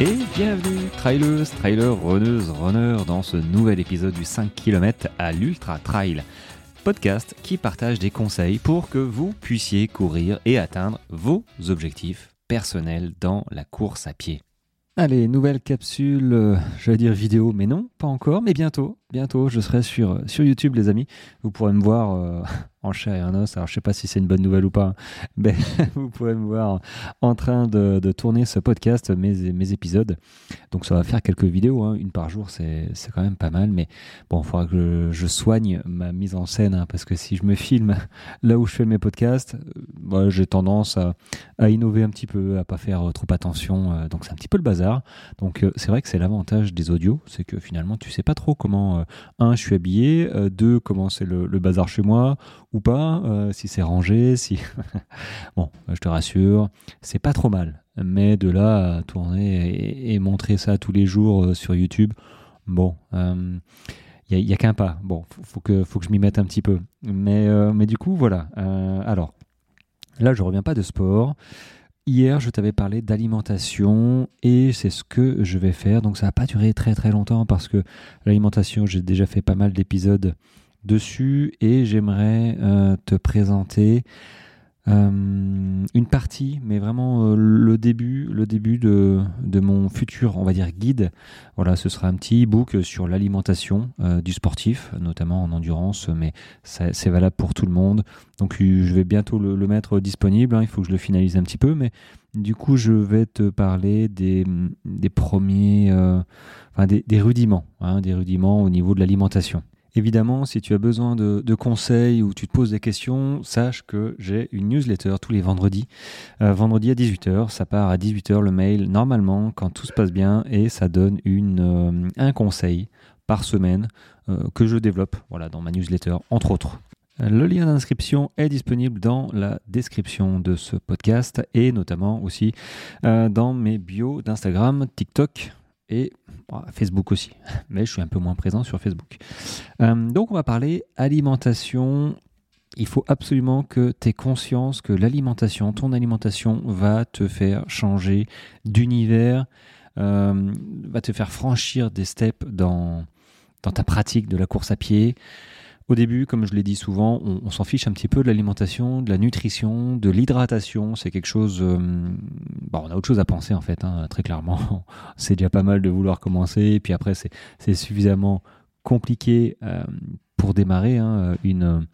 Et bienvenue, trailers, trailers, runneuses, runners, dans ce nouvel épisode du 5 km à l'Ultra Trail. Podcast qui partage des conseils pour que vous puissiez courir et atteindre vos objectifs personnels dans la course à pied. Allez, nouvelle capsule, euh, je vais dire vidéo, mais non, pas encore, mais bientôt, bientôt, je serai sur, sur YouTube les amis. Vous pourrez me voir euh, en chair et en os. Alors, je sais pas si c'est une bonne nouvelle ou pas, mais vous pouvez me voir en train de, tourner ce podcast, mes, mes épisodes. Donc, ça va faire quelques vidéos, hein. une par jour, c'est quand même pas mal. Mais bon, il faudra que je, soigne ma mise en scène, hein, parce que si je me filme là où je fais mes podcasts, euh, j'ai tendance à, à, innover un petit peu, à pas faire trop attention. Euh, donc, c'est un petit peu le bazar. Donc, euh, c'est vrai que c'est l'avantage des audios, c'est que finalement, tu sais pas trop comment, un, je suis habillé, deux, comment c'est le, bazar chez moi ou pas, euh, si c'est rangé, si... bon, je te rassure, c'est pas trop mal. Mais de là à tourner et, montrer ça tous les jours euh, sur YouTube, bon, il euh, n'y a, qu'un pas. Bon, faut, que, faut que je m'y mette un petit peu. Mais, mais du coup, voilà. alors, là, je reviens pas de sport. Hier, je t'avais parlé d'alimentation et c'est ce que je vais faire. Donc, ça va pas durer très très longtemps parce que l'alimentation, j'ai déjà fait pas mal d'épisodes dessus et j'aimerais euh, te présenter une partie, mais vraiment euh, le début, le début de, de, mon futur, on va dire guide. Voilà, ce sera un petit e-book sur l'alimentation du sportif, notamment en endurance, mais c'est valable pour tout le monde. Donc je vais bientôt le, mettre disponible. Hein, il faut que je le finalise un petit peu, mais du coup je vais te parler des, des premiers, enfin des rudiments, hein, des rudiments au niveau de l'alimentation. Évidemment, si tu as besoin de, conseils ou tu te poses des questions, sache que j'ai une newsletter tous les vendredis. Euh, vendredi à 18h, ça part à 18h le mail normalement quand tout se passe bien et ça donne une, euh, un conseil par semaine euh, que je développe voilà, dans ma newsletter, entre autres. Le lien d'inscription est disponible dans la description de ce podcast et notamment aussi dans mes bios d'Instagram, TikTok, et Facebook aussi, mais je suis un peu moins présent sur Facebook. Euh, donc on va parler alimentation. Il faut absolument que tu aies conscience que l'alimentation, ton alimentation va te faire changer d'univers, euh, va te faire franchir des steps dans ta pratique de la course à pied. Au début, comme je l'ai dit souvent, on, s'en fiche un petit peu de l'alimentation, de la nutrition, de l'hydratation. C'est quelque chose. Euh, bon, on a autre chose à penser en fait, hein, très clairement. c'est déjà pas mal de vouloir commencer. Et puis après, c'est suffisamment compliqué euh, pour démarrer hein, une,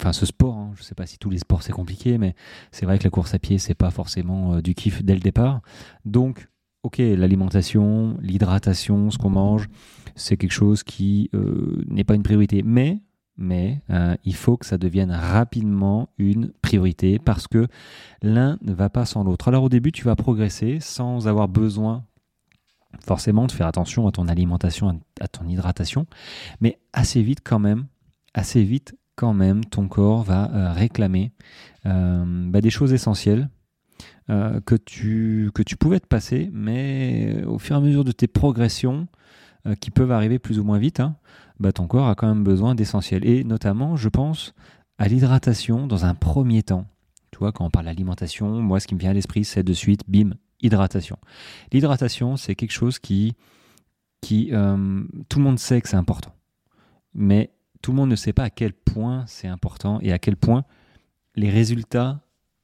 enfin ce sport. Hein. je ne sais pas si tous les sports c'est compliqué, mais c'est vrai que la course à pied c'est pas forcément euh, du kiff dès le départ. Donc, ok, l'alimentation, l'hydratation, ce qu'on mange, c'est quelque chose qui n'est pas une priorité, mais mais euh, il faut que ça devienne rapidement une priorité parce que l'un ne va pas sans l'autre. Alors au début, tu vas progresser sans avoir besoin forcément de faire attention à ton alimentation, à ton hydratation, mais assez vite quand même, assez vite quand même, ton corps va euh, réclamer euh, bah, des choses essentielles que, tu, que tu pouvais te passer, mais au fur et à mesure de tes progressions, qui peuvent arriver plus ou moins vite, hein, bah, ton corps a quand même besoin d'essentiel. Et notamment, je pense à l'hydratation dans un premier temps. Tu vois, quand on parle d'alimentation, moi, ce qui me vient à l'esprit, c'est de suite, bim, hydratation. L'hydratation, c'est quelque chose qui, qui euh, tout le monde sait que c'est important. Mais tout le monde ne sait pas à quel point c'est important et à quel point les résultats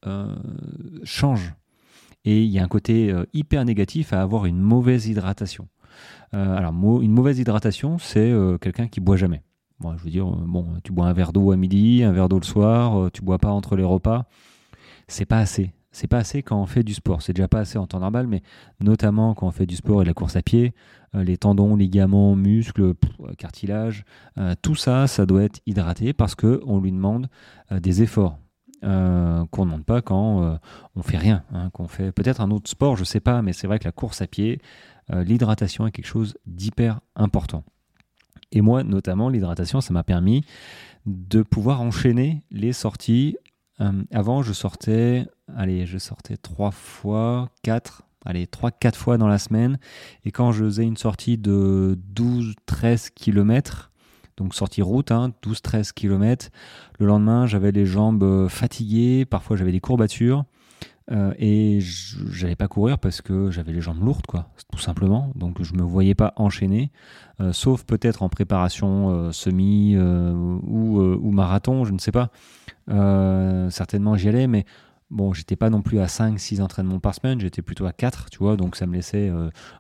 euh, changent. Et il y a un côté euh, hyper négatif à avoir une mauvaise hydratation. Euh, alors, une mauvaise hydratation, c'est euh, quelqu'un qui boit jamais. je veux dire, euh, bon, tu bois un verre d'eau à midi, un verre d'eau le soir, tu bois pas entre les repas. C'est pas assez. C'est pas assez quand on fait du sport. C'est déjà pas assez en temps normal, mais notamment quand on fait du sport et de la course à pied, les tendons, ligaments, muscles, cartilage, tout ça, ça doit être hydraté parce que on lui demande des efforts. qu'on ne demande pas quand on fait rien, hein, qu'on fait peut-être un autre sport, je sais pas, mais c'est vrai que la course à pied, euh, l'hydratation est quelque chose d'hyper important. Et moi, notamment, l'hydratation, ça m'a permis de pouvoir enchaîner les sorties. Euh, avant, je sortais, allez, je sortais trois fois, quatre, allez, trois, quatre fois dans la semaine. Et quand je faisais une sortie de 12, 13 km, donc sortie route, 12-13 hein, km, le lendemain, j'avais les jambes fatiguées, parfois j'avais des courbatures. Euh, et j'allais pas courir parce que j'avais les jambes lourdes, quoi, tout simplement. Donc je me voyais pas enchaîner, euh, sauf peut-être en préparation euh, semi ou, marathon, je ne sais pas. certainement j'y allais, mais bon, j'étais pas non plus à 5-6 entraînements par semaine, j'étais plutôt à 4, tu vois, donc ça me laissait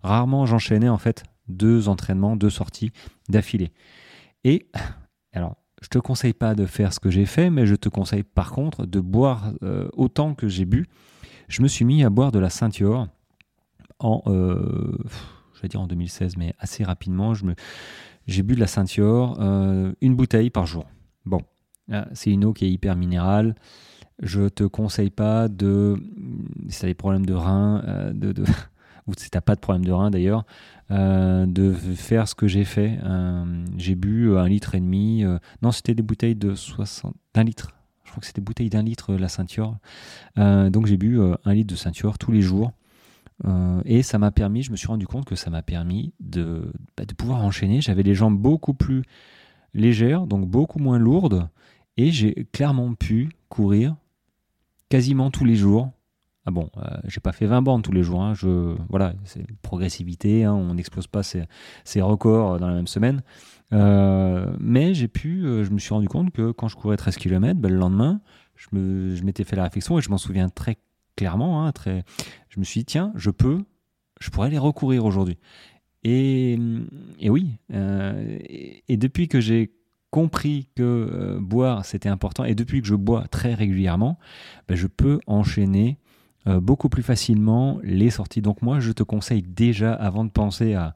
rarement, j'enchaînais en fait deux entraînements, deux sorties d'affilée. Et alors, je te conseille pas de faire ce que j'ai fait, mais je te conseille par contre de boire autant que j'ai bu je me suis mis à boire de la ceinture en, euh, je vais dire en 2016, mais assez rapidement. J'ai bu de la ceinture euh, une bouteille par jour. Bon, c'est une eau qui est hyper minérale. Je te conseille pas de, si tu as des problèmes de rein, euh, de, ou si tu n'as pas de problème de rein d'ailleurs, de faire ce que j'ai fait. j'ai bu un litre et demi. non, c'était des bouteilles de 60, d'un litre crois que c'était bouteille d'un litre la ceinture. Euh, donc j'ai bu euh, un litre de ceinture tous les jours. Euh, et ça m'a permis, je me suis rendu compte que ça m'a permis de, bah, de pouvoir enchaîner. J'avais les jambes beaucoup plus légères, donc beaucoup moins lourdes. Et j'ai clairement pu courir quasiment tous les jours. Ah bon, j'ai pas fait 20 bandes tous les jours. Hein. voilà, c'est progressivité. Hein. on n'explose pas ses, records dans la même semaine. Euh, mais j'ai pu, euh, je me suis rendu compte que quand je courais 13 km, ben, le lendemain, je, me, je m'étais fait la réflexion et je m'en souviens très clairement. Hein, je me suis dit, tiens, je peux, je pourrais les recourir aujourd'hui. Et, oui, euh, et, depuis que j'ai compris que boire c'était important et depuis que je bois très régulièrement, ben, je peux enchaîner beaucoup plus facilement les sorties. Donc moi, je te conseille déjà, avant de penser à,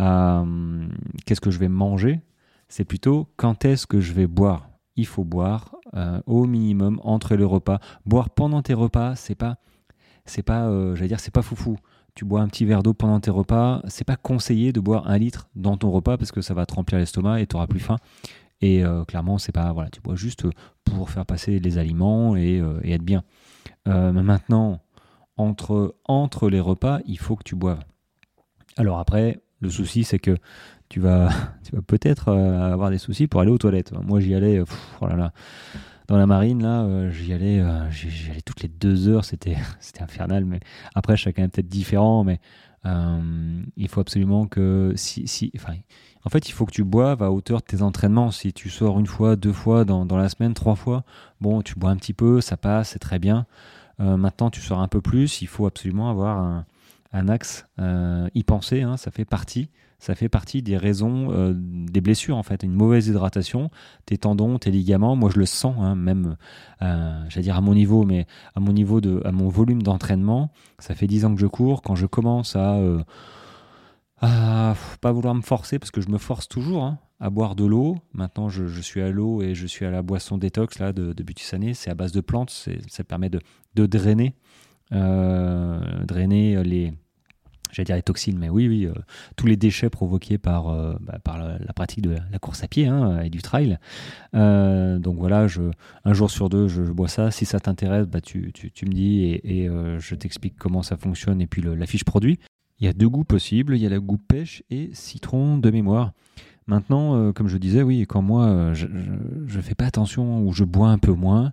euh, qu'est-ce que je vais manger, c'est plutôt quand est-ce que je vais boire. Il faut boire euh, au minimum entre les repas. Boire pendant tes repas, c'est pas, c'est pas, euh, j'allais dire, c'est pas foufou. Tu bois un petit verre d'eau pendant tes repas. C'est pas conseillé de boire un litre dans ton repas parce que ça va te remplir l'estomac et tu auras plus faim. Et clairement, c'est pas voilà, tu bois juste pour faire passer les aliments et être bien. Maintenant, entre entre les repas, il faut que tu boives. Alors après, le souci, c'est que tu vas, tu vas peut-être euh, avoir des soucis pour aller aux toilettes. Moi, j'y allais, oh là dans la marine, là, euh, j'y allais, euh, j'y allais toutes les deux heures. C'était, c'était infernal. Mais après, chacun est peut-être différent. Mais il faut absolument que, si, si, enfin, en fait, il faut que tu boives à hauteur de tes entraînements. Si tu sors une fois, deux fois dans, dans la semaine, trois fois, bon, tu bois un petit peu, ça passe, c'est très bien. maintenant, tu sors un peu plus. Il faut absolument avoir un un axe, euh, y penser, hein, ça fait partie, ça fait partie des raisons euh, des blessures en fait. Une mauvaise hydratation, tes tendons, tes ligaments, moi je le sens, hein, même, euh, j'allais dire à mon niveau, mais à mon niveau de, mon volume d'entraînement, ça fait 10 ans que je cours. Quand je commence à, à pas vouloir me forcer, parce que je me force toujours. Hein, à boire de l'eau. Maintenant, je, suis à l'eau et je suis à la boisson détox là de, de Butusané. C'est à base de plantes. Ça permet de, de drainer euh, drainer les, j'allais dire les toxines, mais oui, oui, euh, tous les déchets provoqués par, euh, bah, par la, pratique de la, course à pied hein, et du trail. donc voilà, je, un jour sur deux, je, bois ça. Si ça t'intéresse, bah, tu, tu, tu, me dis et, je t'explique comment ça fonctionne et puis le, la fiche produit. Il y a deux goûts possibles, il y a le goût pêche et citron de mémoire. Maintenant, comme je disais, oui, quand moi je ne fais pas attention ou je bois un peu moins,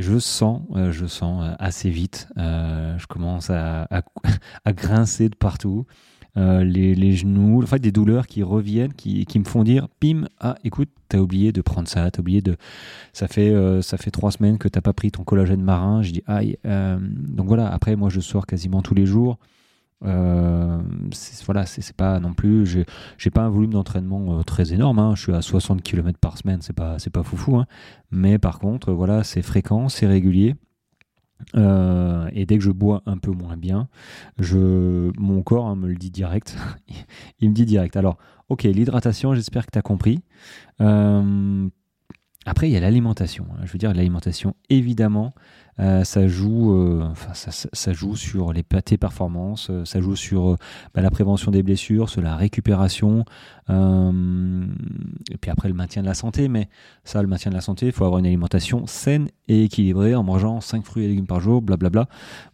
je sens, euh, je sens euh, assez vite, euh, je commence à, à, grincer de partout. les, les, genoux, en fait des douleurs qui reviennent, qui, qui me font dire, pim, ah écoute, t'as oublié de prendre ça, t'as oublié de, ça fait ça fait trois semaines que t'as pas pris ton collagène marin. Je dis aïe, donc voilà. Après moi je sors quasiment tous les jours. Euh, voilà, c'est pas non plus. J'ai pas un volume d'entraînement euh, très énorme. Hein. Je suis à 60 km par semaine, c'est pas pas foufou. Hein. Mais par contre, voilà, c'est fréquent, c'est régulier. Euh, et dès que je bois un peu moins bien, je, mon corps hein, me le dit direct. il me dit direct. Alors, ok, l'hydratation, j'espère que tu as compris. Après, il y a l'alimentation. Je veux dire, l'alimentation, évidemment, euh, ça joue, euh, enfin, ça, joue sur les tes performances, euh, ça joue sur bah, la prévention des blessures, sur la récupération, et puis après le maintien de la santé. Mais ça, le maintien de la santé, il faut avoir une alimentation saine et équilibrée en mangeant 5 fruits et légumes par jour, blablabla.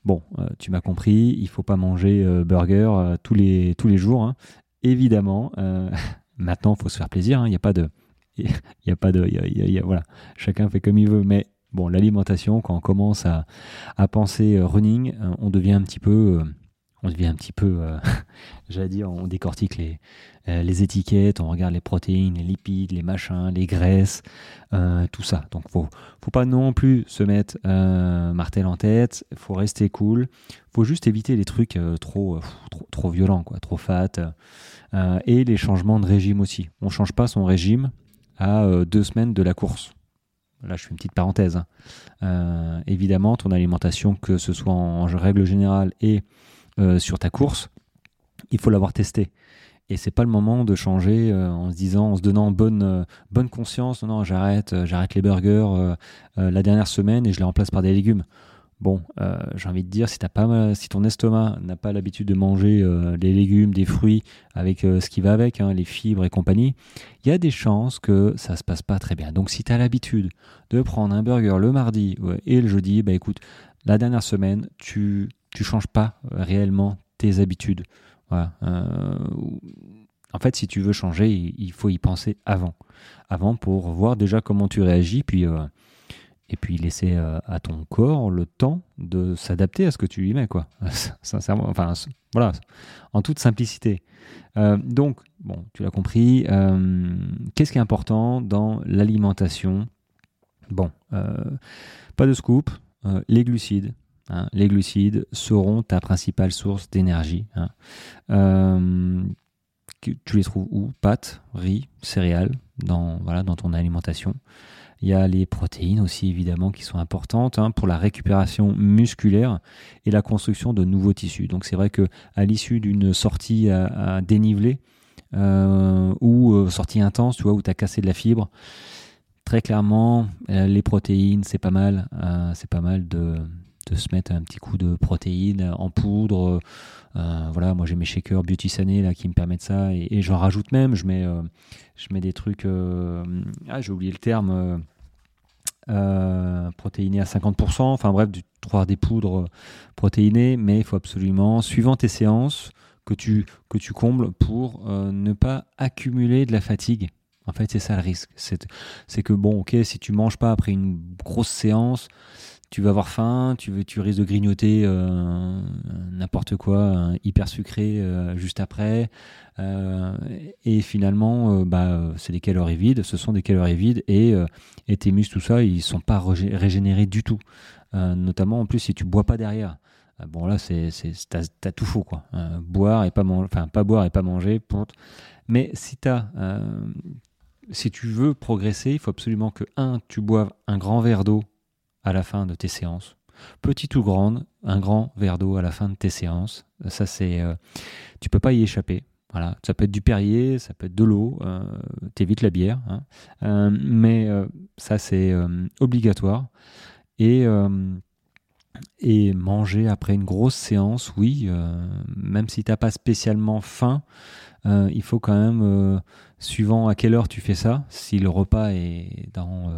Bon, tu m'as compris, il faut pas manger burger tous les tous les jours, hein. évidemment. maintenant, il faut se faire plaisir. Hein. Il n'y a pas de, il y a pas de, y voilà, chacun fait comme il veut, mais bon, l'alimentation, quand on commence à, à penser running, on devient un petit peu on devient un petit peu, euh, j'allais dire, on décortique les, euh, les étiquettes, on regarde les protéines, les lipides, les machins, les graisses, euh, tout ça. Donc faut, faut pas non plus se mettre martel en tête, faut rester cool, faut juste éviter les trucs trop, trop, trop, violents, quoi, trop fat, et les changements de régime aussi. On change pas son régime à deux semaines de la course. Là, je fais une petite parenthèse. Hein. évidemment, ton alimentation, que ce soit en règle générale et euh, sur ta course, il faut l'avoir testé. Et c'est pas le moment de changer euh, en se disant, en se donnant bonne, euh, bonne conscience, non, non j'arrête, j'arrête les burgers la dernière semaine et je les remplace par des légumes. Bon, j'ai envie de dire, si, as pas, si ton estomac n'a pas l'habitude de manger des légumes, des fruits avec ce qui va avec, hein, les fibres et compagnie, il y a des chances que ça se passe pas très bien. Donc si tu as l'habitude de prendre un burger le mardi et le jeudi, bah écoute, la dernière semaine, tu tu changes pas euh, réellement tes habitudes. Euh, en fait, si tu veux changer, il faut y penser avant. Avant pour voir déjà comment tu réagis, puis, euh, et puis laisser à ton corps le temps de s'adapter à ce que tu lui mets. Quoi. Sincèrement, enfin, voilà, en toute simplicité. donc, bon, tu l'as compris. Qu'est-ce qui est important dans l'alimentation? Bon, pas de scoop, les glucides, Hein, les glucides seront ta principale source d'énergie. Hein. Euh, tu les trouves où? Pâtes, riz, céréales dans, voilà, dans ton alimentation. Il y a les protéines aussi évidemment qui sont importantes hein, pour la récupération musculaire et la construction de nouveaux tissus. Donc c'est vrai que à l'issue d'une sortie à, dénivelé euh, ou euh, sortie intense, tu vois, où tu as cassé de la fibre, très clairement les protéines c'est pas mal, c'est pas mal de, de se mettre un petit coup de protéines en poudre. Euh, voilà, moi j'ai mes shakers Beauty Sané là qui me permettent ça et, j'en rajoute même. Je mets, euh, je mets des trucs. Euh, ah, j'ai oublié le terme. protéinés à 50%. Enfin bref, du trouver des poudres protéinées, mais il faut absolument, suivant tes séances, que tu, que tu combles pour ne pas accumuler de la fatigue. En fait, c'est ça le risque. C'est que bon, ok, si tu manges pas après une grosse séance, tu vas avoir faim, tu, tu risques de grignoter euh, n'importe quoi, hyper sucré euh, juste après. Euh, et finalement, bah, c'est des calories vides, ce sont des calories vides et, et tes muscles, tout ça, ils sont pas régénérés du tout. notamment en plus si tu bois pas derrière. Bon là, c'est, t'as, as tout faux quoi. boire et pas manger, enfin pas boire et pas manger. Mais si t'as si tu veux progresser, il faut absolument que un, tu boives un grand verre d'eau à la fin de tes séances. Petite ou grande, un grand verre d'eau à la fin de tes séances. Ça, c'est, euh, tu peux pas y échapper. Voilà, ça peut être du Perrier, ça peut être de l'eau. Euh, T'évites la bière, hein. euh, mais euh, ça c'est obligatoire. Et et manger après une grosse séance, oui, même si t'as pas spécialement faim, il faut quand même, suivant à quelle heure tu fais ça, si le repas est dans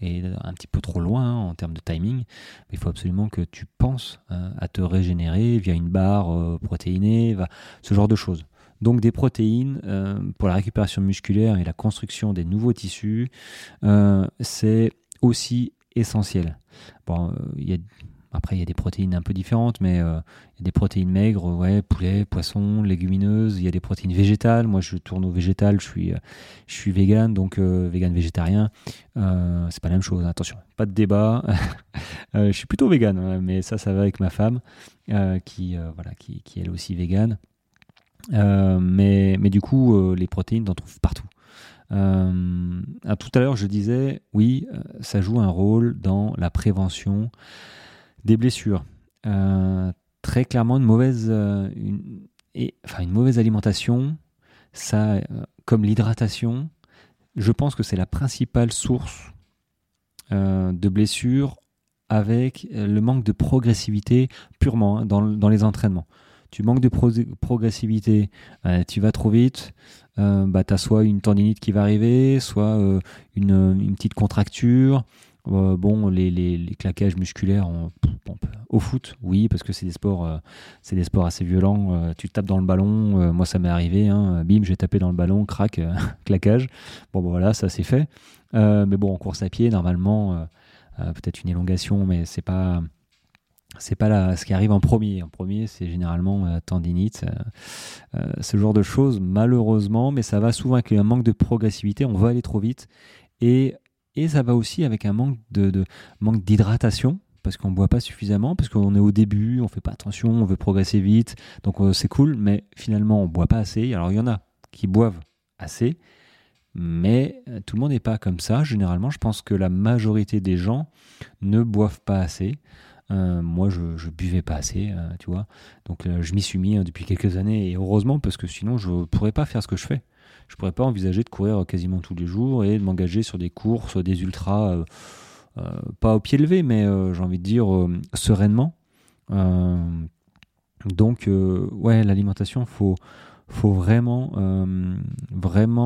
et un petit peu trop loin en termes de timing. il faut absolument que tu penses euh, à te régénérer via une barre euh, protéinée, ce genre de choses. Donc des protéines euh, pour la récupération musculaire et la construction des nouveaux tissus, c'est aussi essentiel. Bon, il y a après, il y a des protéines un peu différentes, mais euh, il y a des protéines maigres, ouais, poulet, poisson, légumineuses. Il y a des protéines végétales. Moi, je tourne au végétal. Je suis, euh, je vegan, donc euh, vegan végétarien. c'est pas la même chose. Attention, pas de débat. je suis plutôt vegan, hein, mais ça, ça va avec ma femme, qui, voilà, qui, qui elle aussi vegan. mais, du coup, les protéines, t'en trouves partout. tout à l'heure, je disais, oui, ça joue un rôle dans la prévention des blessures. Euh, très clairement, une mauvaise, euh, et, enfin, une mauvaise alimentation, ça, euh, comme l'hydratation, je pense que c'est la principale source de blessures avec le manque de progressivité purement hein, dans, dans, les entraînements. Tu manques de progressivité, tu vas trop vite, bah, tu as soit une tendinite qui va arriver, soit une, une, petite contracture, euh, bon, les, les, les, claquages musculaires au foot, oui, parce que c'est des sports, euh, c'est des sports assez violents. Euh, tu tapes dans le ballon, moi ça m'est arrivé, hein, bim, j'ai tapé dans le ballon, crac, claquage. Bon, voilà, ça c'est fait. mais bon, en course à pied, normalement, peut-être une élongation, mais c'est pas c'est pas ce qui arrive en premier. En premier, c'est généralement tendinite, ce genre de choses, malheureusement, mais ça va souvent avec un manque de progressivité. On va aller trop vite et, et ça va aussi avec un manque de, manque d'hydratation parce qu'on ne boit pas suffisamment, parce qu'on est au début, on fait pas attention, on veut progresser vite, donc euh, c'est cool, mais finalement on boit pas assez. Alors il y en a qui boivent assez, mais euh, tout le monde n'est pas comme ça. Généralement, je pense que la majorité des gens ne boivent pas assez. Euh, moi, je, ne buvais pas assez, tu vois. Donc, je m'y suis mis hein, depuis quelques années, et heureusement, parce que sinon, je ne pourrais pas faire ce que je fais. Je pourrais pas envisager de courir quasiment tous les jours et de m'engager sur des courses, des ultras euh, pas au pied levé, mais euh, j'ai envie de dire euh, sereinement. donc, ouais, l'alimentation, faut faut vraiment,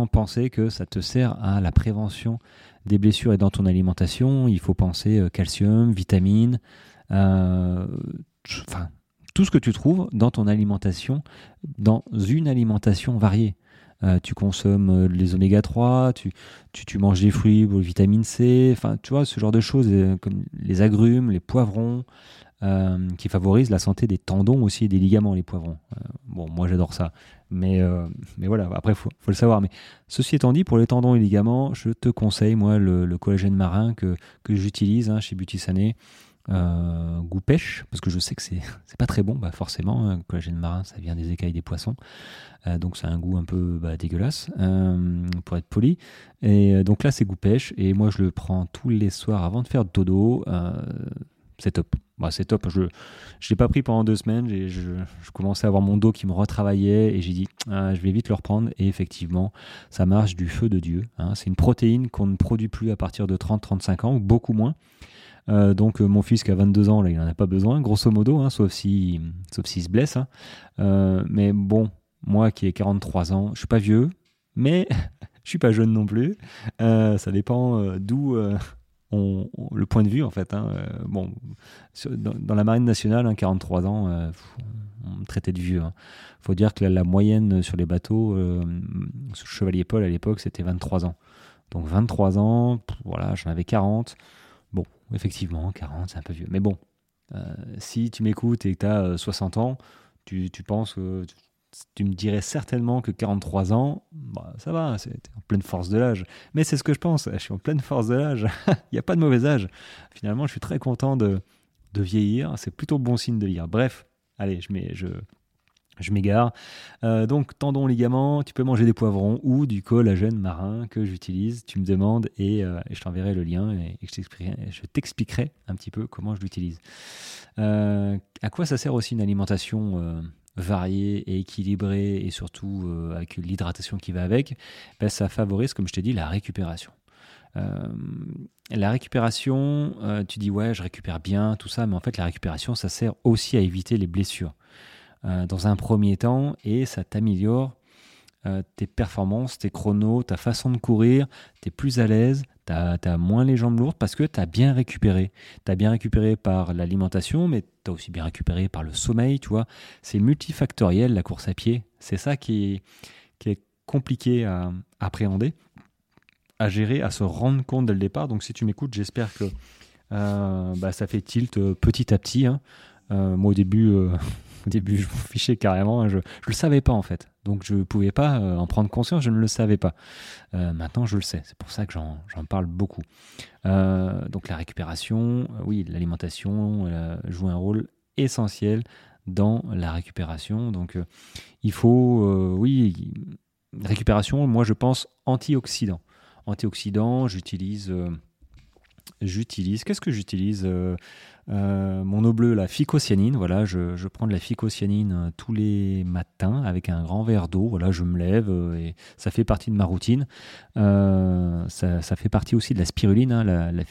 penser que ça te sert à la prévention des blessures et dans ton alimentation, il faut penser calcium, vitamines, enfin tout ce que tu trouves dans ton alimentation, dans une alimentation variée. Euh, tu consommes euh, les oméga 3, tu, tu, manges des fruits, le vitamine C, enfin tu vois ce genre de choses euh, comme les agrumes, les poivrons, qui favorisent la santé des tendons aussi et des ligaments les poivrons. bon moi j'adore ça, mais, mais voilà après faut, faut le savoir. Mais ceci étant dit pour les tendons et ligaments, je te conseille moi le, collagène marin que, que j'utilise hein, chez Sané euh, goût pêche, parce que je sais que c'est, c'est pas très bon, bah forcément, le collagène marin, ça vient des écailles des poissons, euh, donc c'est un goût un peu bah, dégueulasse, euh, pour être poli. Et donc là, c'est goût pêche, et moi je le prends tous les soirs avant de faire dodo, c'est top. Bah, c'est top, je ne l'ai pas pris pendant deux semaines, je, je, commençais à avoir mon dos qui me retravaillait, et j'ai dit, ah, je vais vite le reprendre, et effectivement, ça marche du feu de Dieu. Hein. C'est une protéine qu'on ne produit plus à partir de 30-35 ans, ou beaucoup moins. Euh, donc euh, mon fils qui a 22 ans, là, il n'en a pas besoin, grosso modo, hein, sauf s'il sauf s'il se blesse. Hein. Euh, mais bon, moi qui ai 43 ans, je suis pas vieux, mais je suis pas jeune non plus. ça dépend d'où on, le point de vue en fait. Hein. bon, dans, la marine nationale, 43 ans, on me traitait de vieux. Il faut dire que la, moyenne sur les bateaux, Chevalier Paul à l'époque, c'était 23 ans. Donc 23 ans, voilà, j'en avais 40 effectivement, 40, c'est un peu vieux. Mais bon, euh, si tu m'écoutes et que tu as 60 ans, tu, penses que tu, me dirais certainement que 43 ans, bah, ça va, c'est en pleine force de l'âge. Mais c'est ce que je pense, je suis en pleine force de l'âge. Il n'y a pas de mauvais âge. Finalement, je suis très content de, de vieillir. C'est plutôt bon signe de vieillir. Bref, allez, je, mets, je, je m'égare. Euh, donc, tendons, ligaments, tu peux manger des poivrons ou du collagène marin que j'utilise. Tu me demandes et, euh, je t'enverrai le lien et, je t'expliquerai un petit peu comment je l'utilise. Euh, à quoi ça sert aussi une alimentation variée et équilibrée et surtout avec l'hydratation qui va avec? Ben, Ça favorise, comme je t'ai dit, la récupération. la récupération, tu dis ouais, je récupère bien, tout ça, mais en fait, la récupération, ça sert aussi à éviter les blessures. Euh, dans un premier temps et ça t'améliore euh, tes performances, tes chronos, ta façon de courir, tu es plus à l'aise, tu as, moins les jambes lourdes parce que tu as bien récupéré. Tu as bien récupéré par l'alimentation, mais tu as aussi bien récupéré par le sommeil, tu vois. C'est multifactoriel la course à pied. C'est ça qui est, compliqué à, appréhender, à gérer, à se rendre compte dès le départ. Donc si tu m'écoutes, j'espère que euh, bah, ça fait tilt petit à petit. Hein. moi au début, au début, je m'en fichais carrément. Hein, je ne le savais pas en fait. Donc je ne pouvais pas euh, en prendre conscience, je ne le savais pas. Euh, maintenant, je le sais. C'est pour ça que j'en parle beaucoup. Euh, donc la récupération, oui, l'alimentation joue un rôle essentiel dans la récupération. Donc il faut, oui, récupération, moi je pense antioxydant. Antioxydant, j'utilise j'utilise. Qu'est-ce que j'utilise euh, mon eau bleue, la phycocyanine, voilà, je, prends de la phycocyanine euh, tous les matins avec un grand verre d'eau. Voilà, je me lève euh, et ça fait partie de ma routine. ça, fait partie aussi de la spiruline, hein, la, la,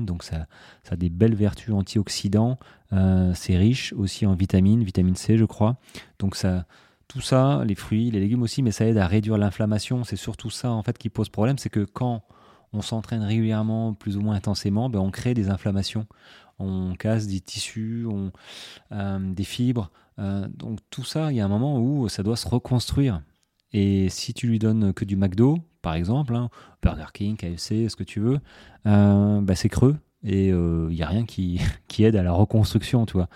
donc ça, ça, a des belles vertus antioxydants. c'est riche aussi en vitamines, vitamine C, je crois. Donc ça, tout ça, les fruits, les légumes aussi, mais ça aide à réduire l'inflammation. C'est surtout ça en fait qui pose problème, c'est que quand on s'entraîne régulièrement, plus ou moins intensément, ben on crée des inflammations on casse des tissus, on, euh, des fibres. Euh, donc tout ça, il y a un moment où ça doit se reconstruire. Et si tu lui donnes que du McDo, par exemple, hein, Burger King, KFC, ce que tu veux, euh, bah, c'est creux. et il n'y a rien qui, qui, aide à la reconstruction, tu vois,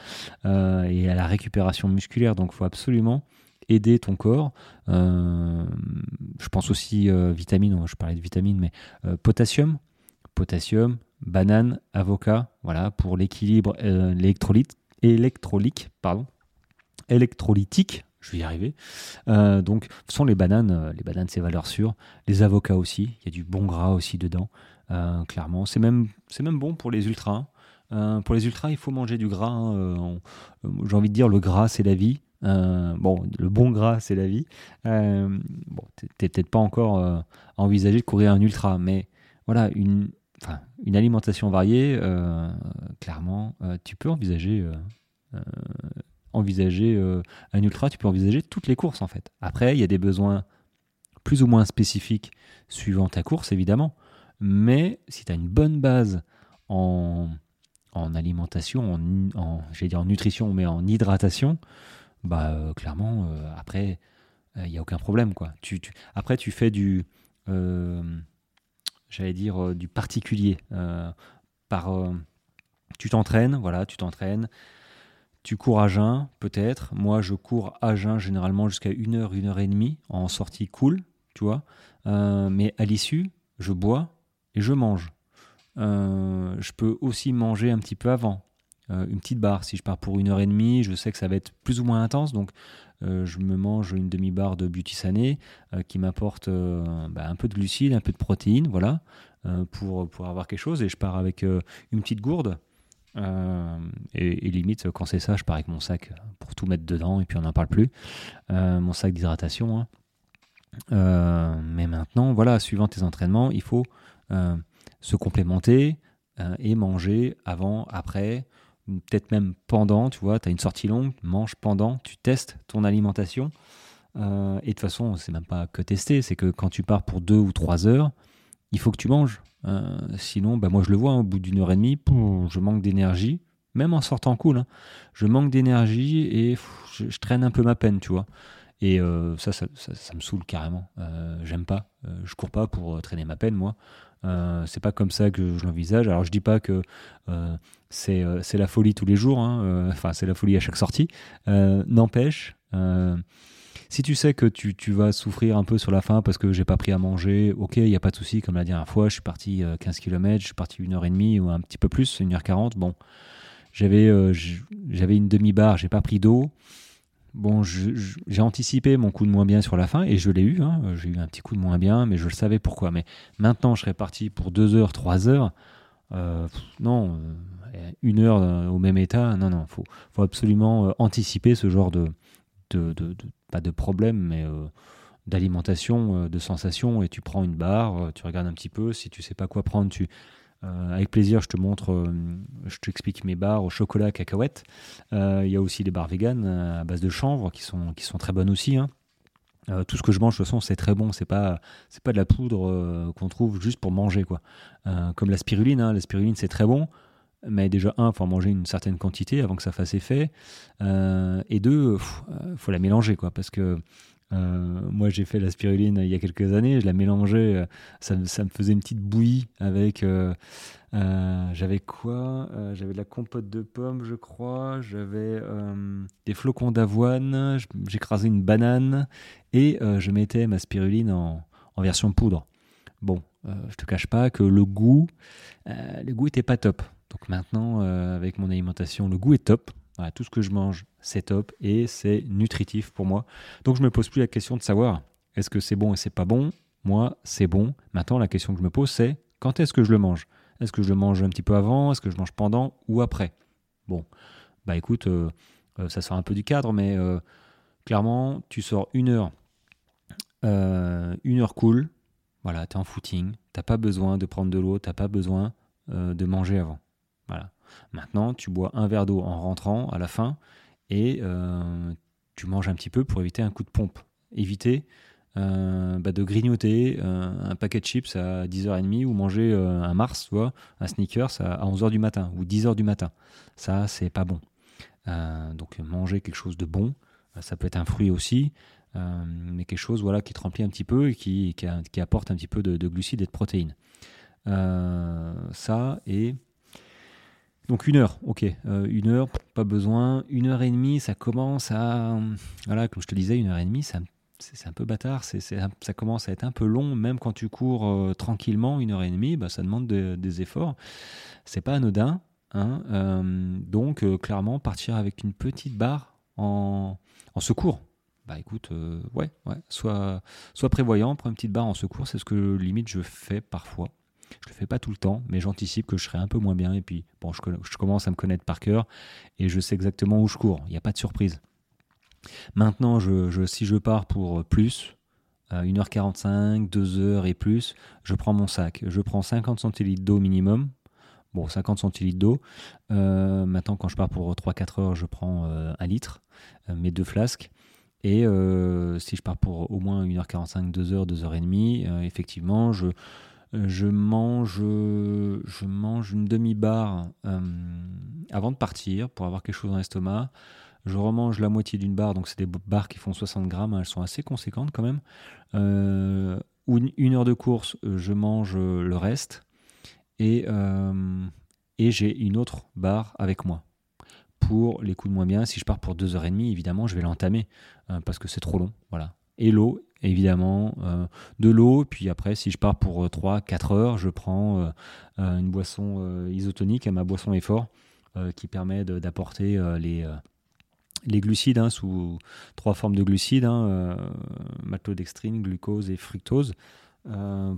et à la récupération musculaire. Donc, il faut absolument aider ton corps. je pense aussi vitamines, je parlais de vitamines, mais potassium, potassium, banane, avocat, voilà, pour l'équilibre électrolyte, électrolyte, pardon, électrolytique, je vais y arriver. Euh, donc, ce sont les bananes. Euh, les bananes, c'est valeur sûre. Les avocats aussi. Il y a du bon gras aussi dedans, euh, clairement. C'est même, c'est même bon pour les ultras. Hein. pour les ultras, il faut manger du gras. Hein. J'ai envie de dire, le gras, c'est la vie. Bon, le bon gras, c'est la vie. bon, t'es peut-être pas encore envisagé de courir un ultra, mais voilà, une, une alimentation variée, clairement, tu peux envisager envisager euh, un ultra, tu peux envisager toutes les courses en fait. Après, il y a des besoins plus ou moins spécifiques suivant ta course évidemment, mais si tu as une bonne base en, en alimentation, en, en dire en nutrition, mais en hydratation, bah euh, clairement, euh, après, il n'y a aucun problème. Quoi. Tu, après, tu fais du, j'allais dire, du particulier. par, tu t'entraînes, voilà, tu t'entraînes. Tu cours à jeun, peut-être. Moi, je cours à jeun généralement jusqu'à 1 heure, 1 heure et demie en sortie cool, tu vois. Euh, mais à l'issue, je bois et je mange. Euh, je peux aussi manger un petit peu avant. Euh, une petite barre. Si je pars pour une heure et demie, je sais que ça va être plus ou moins intense. Donc, je me mange une demi-barre de Beauty Sané qui m'apporte bah, un peu de glucides, un peu de protéines, voilà, pour, pour avoir quelque chose. Et je pars avec une petite gourde euh, et, limite, quand c'est ça, je pars avec mon sac pour tout mettre dedans et puis on n'en parle plus. Euh, mon sac d'hydratation. Hein. Euh, mais maintenant, voilà, suivant tes entraînements, il faut se complémenter et manger avant, après, peut-être même pendant. Tu vois, tu as une sortie longue, mange pendant, tu testes ton alimentation. et de toute façon, c'est même pas que tester, c'est que quand tu pars pour deux ou trois heures, il faut que tu manges. Euh, sinon, bah moi je le vois, hein, au bout d'une heure et demie, je manque d'énergie, même en sortant cool. Hein. je manque d'énergie et je, traîne un peu ma peine, tu vois. Et euh, ça, ça, me saoule carrément. Euh, j'aime pas. je cours pas pour traîner ma peine, moi. C'est pas comme ça que je l'envisage. Alors je dis pas que c'est la folie tous les jours. Hein, enfin, c'est la folie à chaque sortie. N'empêche si tu sais que tu, vas souffrir un peu sur la fin parce que j'ai pas pris à manger, ok, il n'y a pas de souci. Comme la dernière fois, je suis parti 15 euh, km, je suis parti une heure et demie ou un petit peu plus, une heure 40 Bon, j'avais euh, j'avais une demi-barre, j'ai pas pris d'eau. Bon, j'ai anticipé mon coup de moins bien sur la fin et je l'ai eu. Hein. j'ai eu un petit coup de moins bien, mais je le savais pourquoi. Mais maintenant, je serais parti pour 2 heures, 3 heures. Euh, non, une heure au même état, non, non, il faut, absolument anticiper ce genre de, pas de problème, mais euh, d'alimentation, euh, de sensation, et tu prends une barre, euh, tu regardes un petit peu, si tu sais pas quoi prendre, tu, avec plaisir, je te montre, je t'explique mes barres au chocolat cacahuète. Il y a aussi des barres véganes à base de chanvre qui sont, qui sont très bonnes aussi. Hein. tout ce que je mange, de toute façon, c'est très bon. C'est pas, c'est pas de la poudre qu'on trouve juste pour manger, quoi. comme la spiruline. Hein. La spiruline, c'est très bon. Mais déjà, un, faut en manger une certaine quantité avant que ça fasse effet. Euh, et deux, euh, faut la mélanger, quoi, parce que euh, moi, j'ai fait la spiruline il y a quelques années, je la mélangeais, ça, ça me faisait une petite bouillie avec. j'avais quoi J'avais de la compote de pommes, je crois, j'avais des flocons d'avoine, j'écrasais une banane et je mettais ma spiruline en, en version poudre. Bon, je te cache pas que le goût, le goût était pas top. Donc maintenant, euh, avec mon alimentation, le goût est top. Tout ce que je mange, c'est top et c'est nutritif pour moi. Donc je me pose plus la question de savoir est-ce que c'est bon et c'est pas bon? Moi, c'est bon. Maintenant, la question que je me pose, c'est quand est-ce que je le mange? Est-ce que je le mange un petit peu avant? Est-ce que je mange pendant ou après? Bon, bah écoute, euh, euh, ça sort un peu du cadre, mais clairement, tu sors une heure, une heure cool. Voilà, tu es en footing, t'as pas besoin de prendre de l'eau, t'as pas besoin de manger avant. Maintenant, tu bois un verre d'eau en rentrant à la fin et euh, tu manges un petit peu pour éviter un coup de pompe. Éviter euh, bah, de grignoter euh, un paquet de chips à 10h30 ou manger un Mars, tu vois, un sneakers à 11h du matin ou 10h du matin. Ça, c'est pas bon. donc manger quelque chose de bon, ça peut être un fruit aussi, mais quelque chose voilà, qui te remplit un petit peu et qui, apporte un petit peu de, de glucides et de protéines. ça et Donc une heure, ok. Euh, une heure, pas besoin. Une heure et demie, ça commence à... Voilà, comme je te disais, une heure et demie, ça, c'est un peu bâtard. C'est, ça commence à être un peu long, même quand tu cours euh, tranquillement, une heure et demie, bah, ça demande des efforts. C'est pas anodin. Hein, euh, donc clairement, partir avec une petite barre en, en secours. Bah écoute, ouais, ouais, sois, sois prévoyant, prends une petite barre en secours, c'est ce que limite je fais parfois. Je le fais pas tout le temps, mais j'anticipe que je serai un peu moins bien. Et puis, bon, je, commence à me connaître par cœur et je sais exactement où je cours. Il n'y a pas de surprise. Maintenant, je, si je pars pour plus, 1h45, 2h et plus, je prends mon sac. Je prends 50 centilitres d'eau minimum. Bon, 50 centilitres d'eau. Euh, maintenant, quand je pars pour 3-4 heures, je prends euh, un litre, euh, mes deux flasques. Et si je pars pour au moins 1h45, 2h, 2h30, effectivement, je, je mange, je mange une demi-barre euh, avant de partir pour avoir quelque chose dans l'estomac. Je remange la moitié d'une barre, donc c'est des barres qui font 60 grammes, hein, elles sont assez conséquentes quand même. Euh, une, heure de course, je mange le reste et, euh, et j'ai une autre barre avec moi pour les coups de moins bien. Si je pars pour 2h30, évidemment, je vais l'entamer parce que c'est trop long. Voilà. Et l'eau, évidemment, euh, de l'eau. Puis après, si je pars pour 3-4 euh, heures, je prends euh, une boisson isotonique à ma boisson effort qui permet d'apporter les, les glucides hein, sous trois formes de glucides, hein, maltodextrine, glucose et fructose.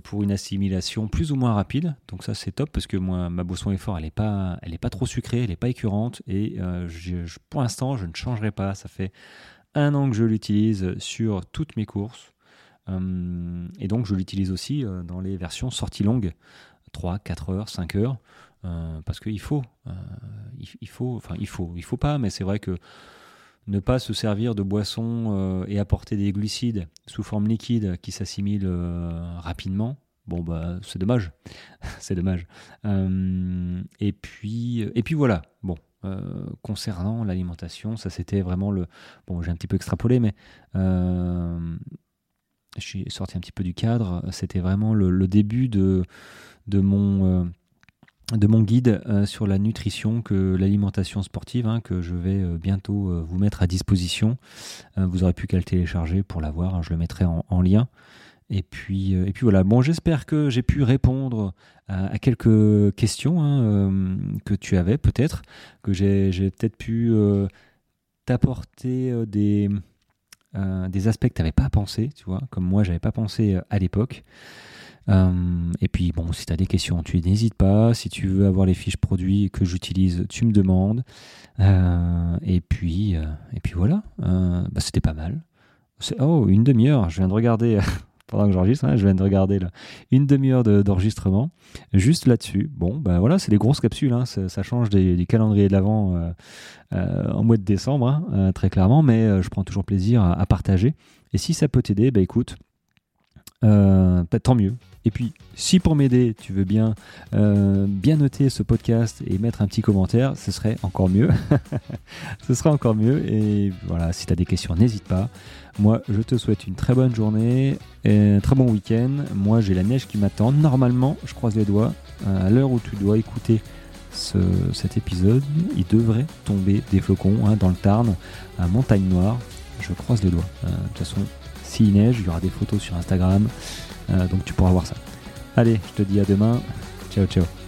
pour une assimilation plus ou moins rapide. Donc ça c'est top parce que moi ma boisson effort elle n'est pas elle est pas trop sucrée, elle n'est pas écœurante et pour l'instant je ne changerai pas. Ça fait un an que je l'utilise sur toutes mes courses. Euh, et donc je l'utilise aussi euh, dans les versions sorties longues, 3, 4 heures, 5 heures, euh, parce qu'il faut, il, faut, enfin il faut, il faut pas, mais c'est vrai que ne pas se servir de boissons et apporter des glucides sous forme liquide qui s'assimilent rapidement, bon bah c'est dommage, c'est dommage. et puis et puis voilà, bon. Concernant l'alimentation, ça c'était vraiment le. Bon, j'ai un petit peu extrapolé, mais je suis sorti un petit peu du cadre. C'était vraiment le, début de, de, mon, euh, de mon guide euh, sur la nutrition, que l'alimentation sportive, hein, que je vais euh, bientôt vous mettre à disposition. vous aurez pu qu'à le télécharger pour l'avoir. Hein, je le mettrai en, lien. Et puis, et puis voilà. Bon, j'espère que j'ai pu répondre à, quelques questions hein, que tu avais peut-être, que j'ai peut-être pu t'apporter des euh, aspects que tu n'avais pas pensé, tu vois, comme moi, j'avais pas pensé euh, à l'époque. Euh, et puis, bon, si tu as des questions, tu n'hésites pas. Si tu veux avoir les fiches produits que j'utilise, tu me demandes. et, puis, et puis voilà, bah, c'était pas mal. Oh, une demi-heure, je viens de regarder pendant que j'enregistre, hein, je viens de regarder une demi-heure d'enregistrement juste là-dessus. Bon, ben voilà, c'est des grosses capsules, hein, ça, change du calendrier de l'avant euh, euh, en mois de décembre, hein, euh, très clairement, mais je prends toujours plaisir à, partager. Et si ça peut t'aider, ben écoute, tant mieux. Et puis, si pour m'aider, tu veux bien bien noter ce podcast et mettre un petit commentaire, ce serait encore mieux. ce serait encore mieux. Et voilà, si tu as des questions, n'hésite pas. Moi, je te souhaite une très bonne journée et un très bon week-end. Moi, j'ai la neige qui m'attend. Normalement, je croise les doigts, à l'heure où tu dois écouter cet épisode, il devrait tomber des flocons hein, dans le Tarn, à Montagne Noire. Je croise les doigts. Euh, de toute façon, s'il neige, il y aura des photos sur Instagram, euh, donc tu pourras voir ça. Allez, je te dis à demain. Ciao, ciao.